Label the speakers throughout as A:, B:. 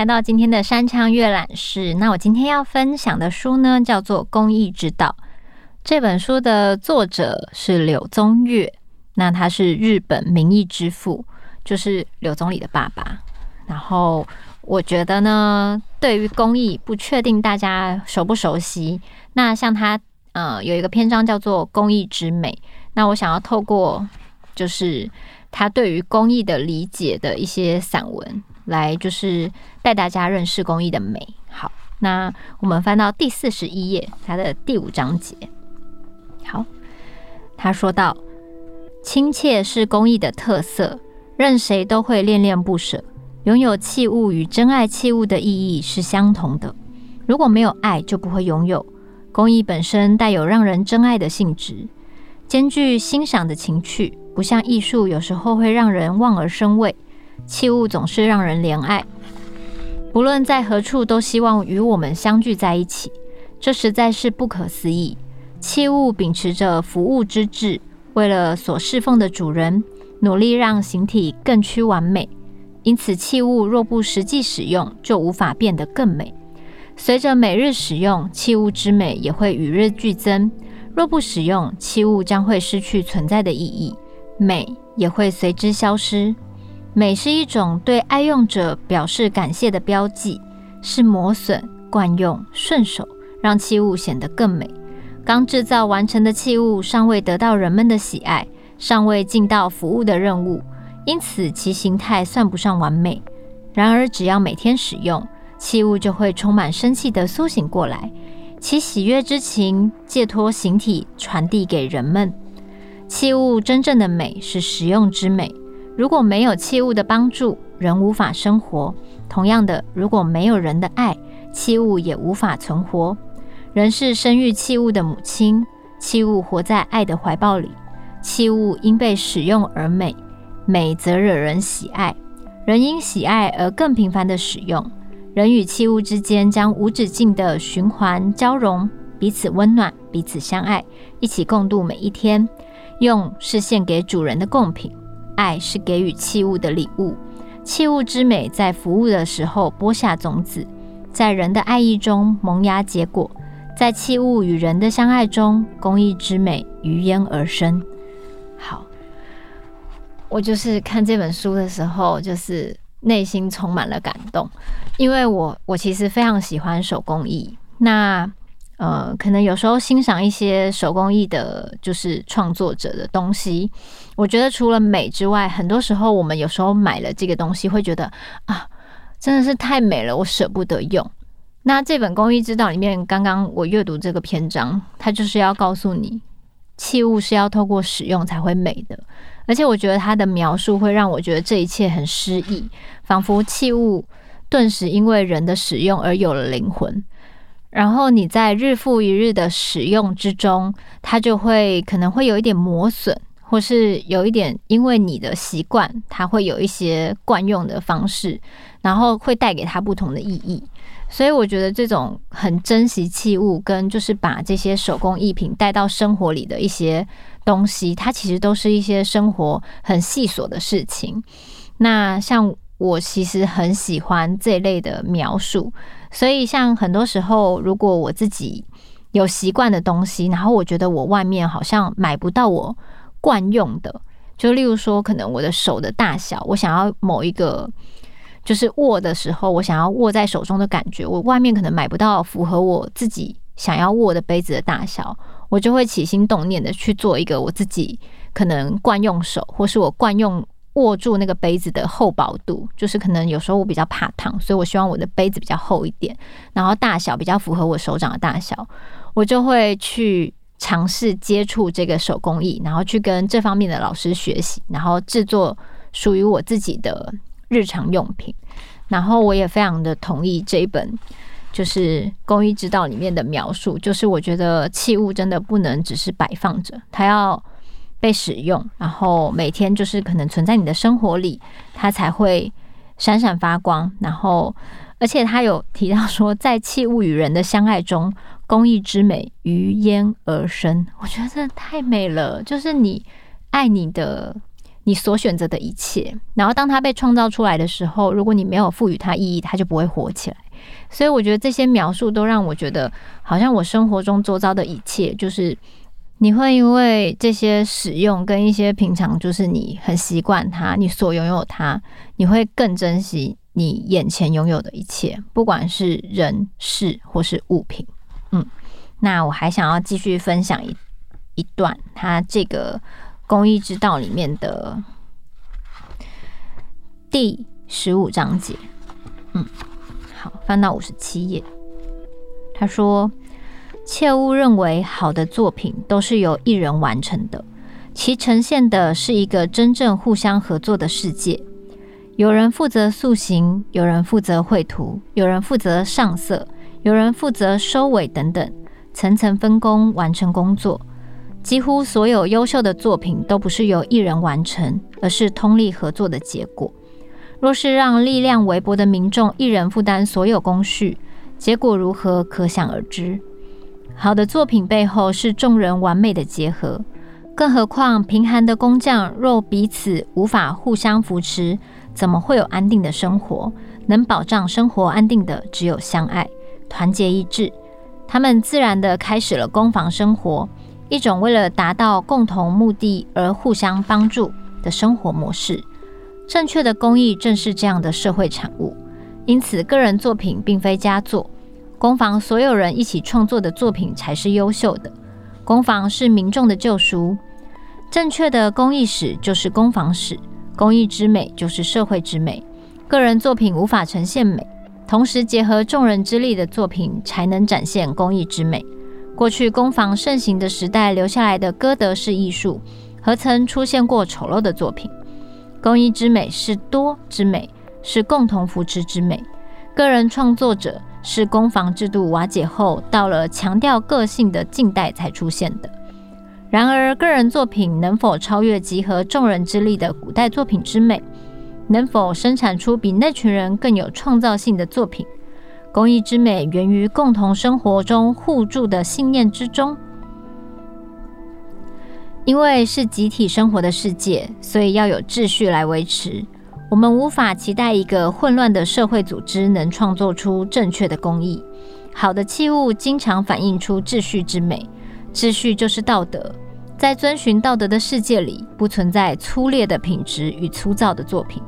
A: 来到今天的山枪阅览室。那我今天要分享的书呢，叫做《公益之道》。这本书的作者是柳宗悦，那他是日本民意之父，就是柳宗理的爸爸。然后我觉得呢，对于公益，不确定大家熟不熟悉。那像他，呃，有一个篇章叫做《公益之美》。那我想要透过，就是他对于公益的理解的一些散文，来就是带大家认识公益的美。好，那我们翻到第四十一页，它的第五章节。好，他说道：“亲切是公益的特色，任谁都会恋恋不舍。拥有器物与珍爱器物的意义是相同的。如果没有爱，就不会拥有。公益本身带有让人珍爱的性质，兼具欣赏的情趣，不像艺术有时候会让人望而生畏。器物总是让人怜爱，不论在何处，都希望与我们相聚在一起。这实在是不可思议。”器物秉持着服务之志，为了所侍奉的主人，努力让形体更趋完美。因此，器物若不实际使用，就无法变得更美。随着每日使用，器物之美也会与日俱增。若不使用，器物将会失去存在的意义，美也会随之消失。美是一种对爱用者表示感谢的标记，是磨损、惯用、顺手，让器物显得更美。刚制造完成的器物尚未得到人们的喜爱，尚未尽到服务的任务，因此其形态算不上完美。然而，只要每天使用，器物就会充满生气地苏醒过来，其喜悦之情借托形体传递给人们。器物真正的美是实用之美。如果没有器物的帮助，人无法生活。同样的，如果没有人的爱，器物也无法存活。人是生育器物的母亲，器物活在爱的怀抱里。器物因被使用而美，美则惹人喜爱。人因喜爱而更频繁地使用。人与器物之间将无止境的循环交融，彼此温暖，彼此相爱，一起共度每一天。用是献给主人的贡品，爱是给予器物的礼物。器物之美在服务的时候播下种子，在人的爱意中萌芽结果。在器物与人的相爱中，公益之美于焉而生。好，我就是看这本书的时候，就是内心充满了感动，因为我我其实非常喜欢手工艺。那呃，可能有时候欣赏一些手工艺的，就是创作者的东西，我觉得除了美之外，很多时候我们有时候买了这个东西，会觉得啊，真的是太美了，我舍不得用。那这本《公益之道》里面，刚刚我阅读这个篇章，它就是要告诉你，器物是要透过使用才会美的。而且我觉得它的描述会让我觉得这一切很诗意，仿佛器物顿时因为人的使用而有了灵魂。然后你在日复一日的使用之中，它就会可能会有一点磨损，或是有一点因为你的习惯，它会有一些惯用的方式，然后会带给它不同的意义。所以我觉得这种很珍惜器物，跟就是把这些手工艺品带到生活里的一些东西，它其实都是一些生活很细琐的事情。那像我其实很喜欢这类的描述，所以像很多时候，如果我自己有习惯的东西，然后我觉得我外面好像买不到我惯用的，就例如说，可能我的手的大小，我想要某一个。就是握的时候，我想要握在手中的感觉，我外面可能买不到符合我自己想要握的杯子的大小，我就会起心动念的去做一个我自己可能惯用手，或是我惯用握住那个杯子的厚薄度。就是可能有时候我比较怕烫，所以我希望我的杯子比较厚一点，然后大小比较符合我手掌的大小，我就会去尝试接触这个手工艺，然后去跟这方面的老师学习，然后制作属于我自己的。日常用品，然后我也非常的同意这一本就是《公益之道》里面的描述，就是我觉得器物真的不能只是摆放着，它要被使用，然后每天就是可能存在你的生活里，它才会闪闪发光。然后，而且他有提到说，在器物与人的相爱中，工艺之美于焉而生。我觉得真的太美了，就是你爱你的你所选择的一切。然后当它被创造出来的时候，如果你没有赋予它意义，它就不会活起来。所以我觉得这些描述都让我觉得，好像我生活中周遭的一切，就是你会因为这些使用跟一些平常就是你很习惯它，你所拥有它，你会更珍惜你眼前拥有的一切，不管是人事或是物品。嗯，那我还想要继续分享一一段，它这个公益之道里面的第十五章节。嗯。好，翻到五十七页。他说：“切勿认为好的作品都是由一人完成的，其呈现的是一个真正互相合作的世界。有人负责塑形，有人负责绘图，有人负责上色，有人负责收尾等等，层层分工完成工作。几乎所有优秀的作品都不是由一人完成，而是通力合作的结果。”若是让力量微薄的民众一人负担所有工序，结果如何可想而知。好的作品背后是众人完美的结合，更何况贫寒的工匠若彼此无法互相扶持，怎么会有安定的生活？能保障生活安定的只有相爱、团结一致。他们自然地开始了工坊生活，一种为了达到共同目的而互相帮助的生活模式。正确的工艺正是这样的社会产物，因此个人作品并非佳作，工坊所有人一起创作的作品才是优秀的。工坊是民众的救赎，正确的工艺史就是工坊史，工艺之美就是社会之美。个人作品无法呈现美，同时结合众人之力的作品才能展现工艺之美。过去工坊盛行的时代留下来的歌德式艺术，何曾出现过丑陋的作品？工艺之美是多之美，是共同扶持之美。个人创作者是攻防制度瓦解后，到了强调个性的近代才出现的。然而，个人作品能否超越集合众人之力的古代作品之美？能否生产出比那群人更有创造性的作品？工艺之美源于共同生活中互助的信念之中。因为是集体生活的世界，所以要有秩序来维持。我们无法期待一个混乱的社会组织能创作出正确的工艺。好的器物经常反映出秩序之美，秩序就是道德。在遵循道德的世界里，不存在粗劣的品质与粗糙的作品。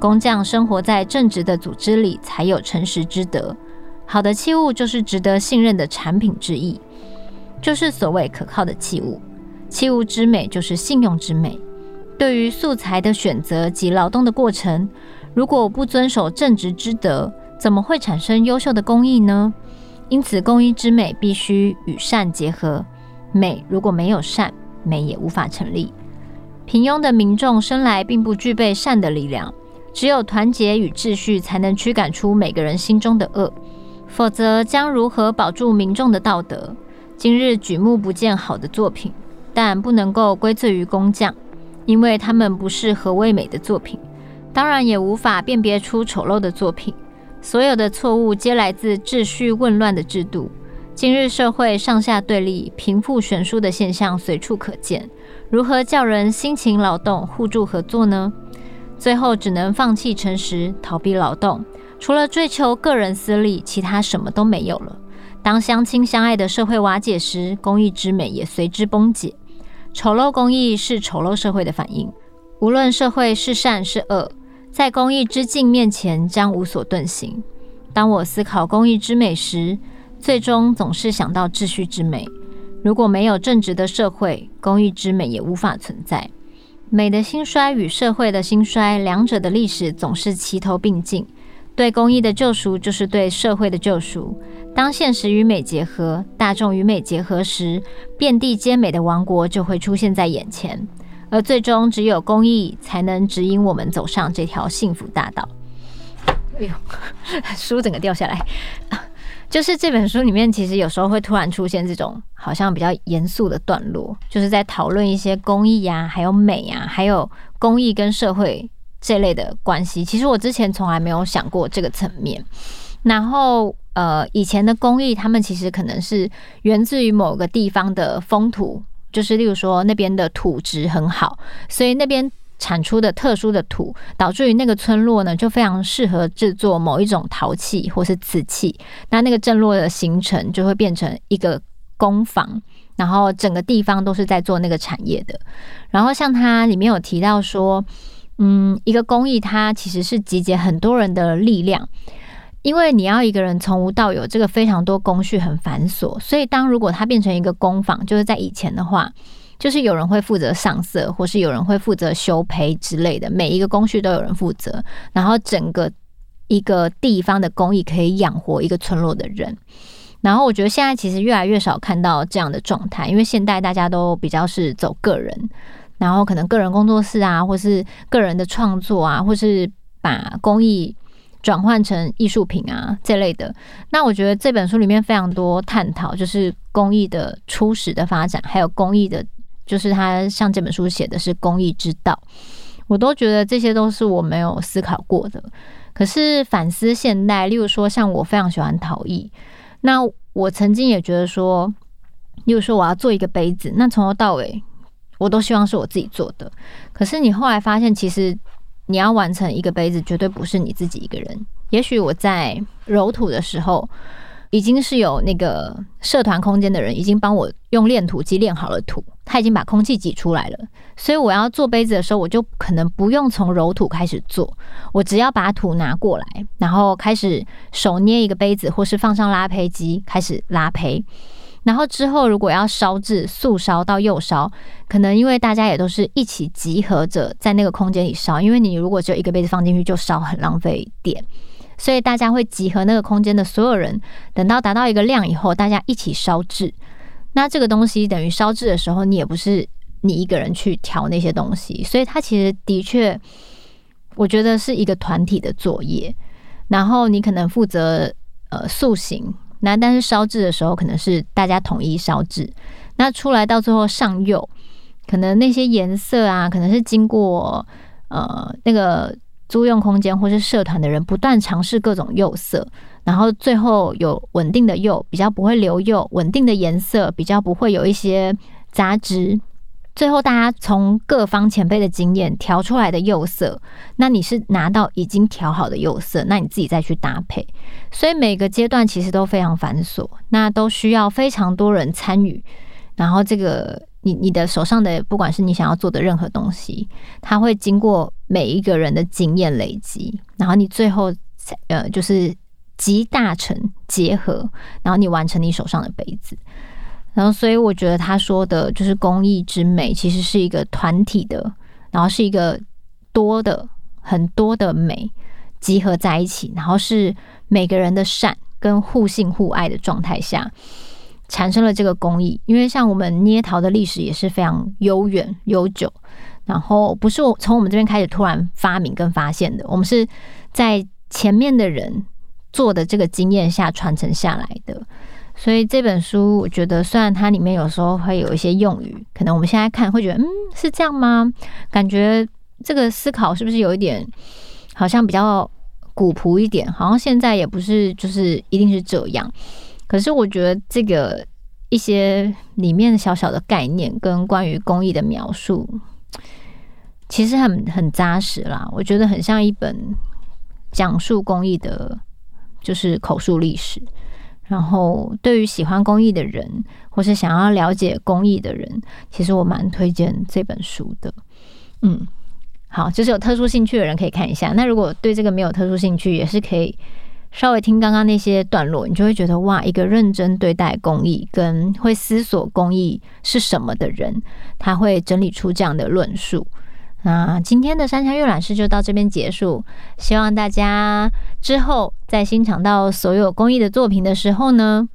A: 工匠生活在正直的组织里，才有诚实之德。好的器物就是值得信任的产品之意，就是所谓可靠的器物。器物之美就是信用之美。对于素材的选择及劳动的过程，如果不遵守正直之德，怎么会产生优秀的工艺呢？因此，工艺之美必须与善结合。美如果没有善，美也无法成立。平庸的民众生来并不具备善的力量，只有团结与秩序才能驱赶出每个人心中的恶，否则将如何保住民众的道德？今日举目不见好的作品。但不能够归罪于工匠，因为他们不是何为美的作品，当然也无法辨别出丑陋的作品。所有的错误皆来自秩序紊乱的制度。今日社会上下对立、贫富悬殊的现象随处可见，如何叫人辛勤劳动、互助合作呢？最后只能放弃诚实，逃避劳动，除了追求个人私利，其他什么都没有了。当相亲相爱的社会瓦解时，公益之美也随之崩解。丑陋工艺是丑陋社会的反应。无论社会是善是恶，在工艺之镜面前将无所遁形。当我思考工艺之美时，最终总是想到秩序之美。如果没有正直的社会，工艺之美也无法存在。美的兴衰与社会的兴衰，两者的历史总是齐头并进。对公益的救赎，就是对社会的救赎。当现实与美结合，大众与美结合时，遍地皆美的王国就会出现在眼前。而最终，只有公益才能指引我们走上这条幸福大道。哎呦，书整个掉下来。就是这本书里面，其实有时候会突然出现这种好像比较严肃的段落，就是在讨论一些公益呀，还有美呀，还有公益跟社会。这类的关系，其实我之前从来没有想过这个层面。然后，呃，以前的工艺，他们其实可能是源自于某个地方的风土，就是例如说那边的土质很好，所以那边产出的特殊的土，导致于那个村落呢，就非常适合制作某一种陶器或是瓷器。那那个镇落的形成就会变成一个工坊，然后整个地方都是在做那个产业的。然后像它里面有提到说，嗯，一个工艺它其实是集结很多人的力量，因为你要一个人从无到有，这个非常多工序很繁琐，所以当如果它变成一个工坊，就是在以前的话。就是有人会负责上色，或是有人会负责修胚之类的，每一个工序都有人负责，然后整个一个地方的工艺可以养活一个村落的人。然后我觉得现在其实越来越少看到这样的状态，因为现代大家都比较是走个人，然后可能个人工作室啊，或是个人的创作啊，或是把工艺转换成艺术品啊这类的。那我觉得这本书里面非常多探讨，就是工艺的初始的发展，还有工艺的。就是他像这本书写的是工艺之道，我都觉得这些都是我没有思考过的。可是反思现代，例如说像我非常喜欢陶艺，那我曾经也觉得说，例如说我要做一个杯子，那从头到尾我都希望是我自己做的。可是你后来发现，其实你要完成一个杯子，绝对不是你自己一个人。也许我在揉土的时候。已经是有那个社团空间的人已经帮我用炼土机炼好了土，他已经把空气挤出来了，所以我要做杯子的时候，我就可能不用从揉土开始做，我只要把土拿过来，然后开始手捏一个杯子，或是放上拉胚机开始拉胚，然后之后如果要烧制，素烧到釉烧，可能因为大家也都是一起集合着在那个空间里烧，因为你如果只有一个杯子放进去就烧很浪费电。所以大家会集合那个空间的所有人，等到达到一个量以后，大家一起烧制。那这个东西等于烧制的时候，你也不是你一个人去调那些东西，所以它其实的确，我觉得是一个团体的作业。然后你可能负责呃塑形，那但是烧制的时候可能是大家统一烧制。那出来到最后上釉，可能那些颜色啊，可能是经过呃那个。租用空间或是社团的人不断尝试各种釉色，然后最后有稳定的釉，比较不会留釉；稳定的颜色，比较不会有一些杂质。最后大家从各方前辈的经验调出来的釉色，那你是拿到已经调好的釉色，那你自己再去搭配。所以每个阶段其实都非常繁琐，那都需要非常多人参与。然后这个。你你的手上的，不管是你想要做的任何东西，它会经过每一个人的经验累积，然后你最后呃就是集大成结合，然后你完成你手上的杯子。然后所以我觉得他说的就是工艺之美，其实是一个团体的，然后是一个多的很多的美集合在一起，然后是每个人的善跟互信互爱的状态下。产生了这个工艺，因为像我们捏陶的历史也是非常悠远悠久，然后不是我从我们这边开始突然发明跟发现的，我们是在前面的人做的这个经验下传承下来的。所以这本书，我觉得虽然它里面有时候会有一些用语，可能我们现在看会觉得，嗯，是这样吗？感觉这个思考是不是有一点好像比较古朴一点？好像现在也不是，就是一定是这样。可是我觉得这个一些里面小小的概念跟关于工艺的描述，其实很很扎实啦。我觉得很像一本讲述工艺的，就是口述历史。然后对于喜欢工艺的人，或是想要了解工艺的人，其实我蛮推荐这本书的。嗯，好，就是有特殊兴趣的人可以看一下。那如果对这个没有特殊兴趣，也是可以。稍微听刚刚那些段落，你就会觉得哇，一个认真对待工艺跟会思索工艺是什么的人，他会整理出这样的论述。那今天的山羌阅览室就到这边结束，希望大家之后在欣赏到所有工艺的作品的时候呢，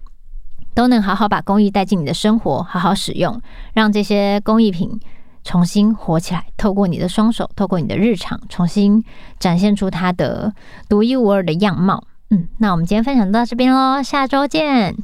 A: 都能好好把工艺带进你的生活，好好使用，让这些工艺品重新活起来，透过你的双手，透过你的日常，重新展现出它的独一无二的样貌。嗯，那我们今天分享到这边喽，下周见。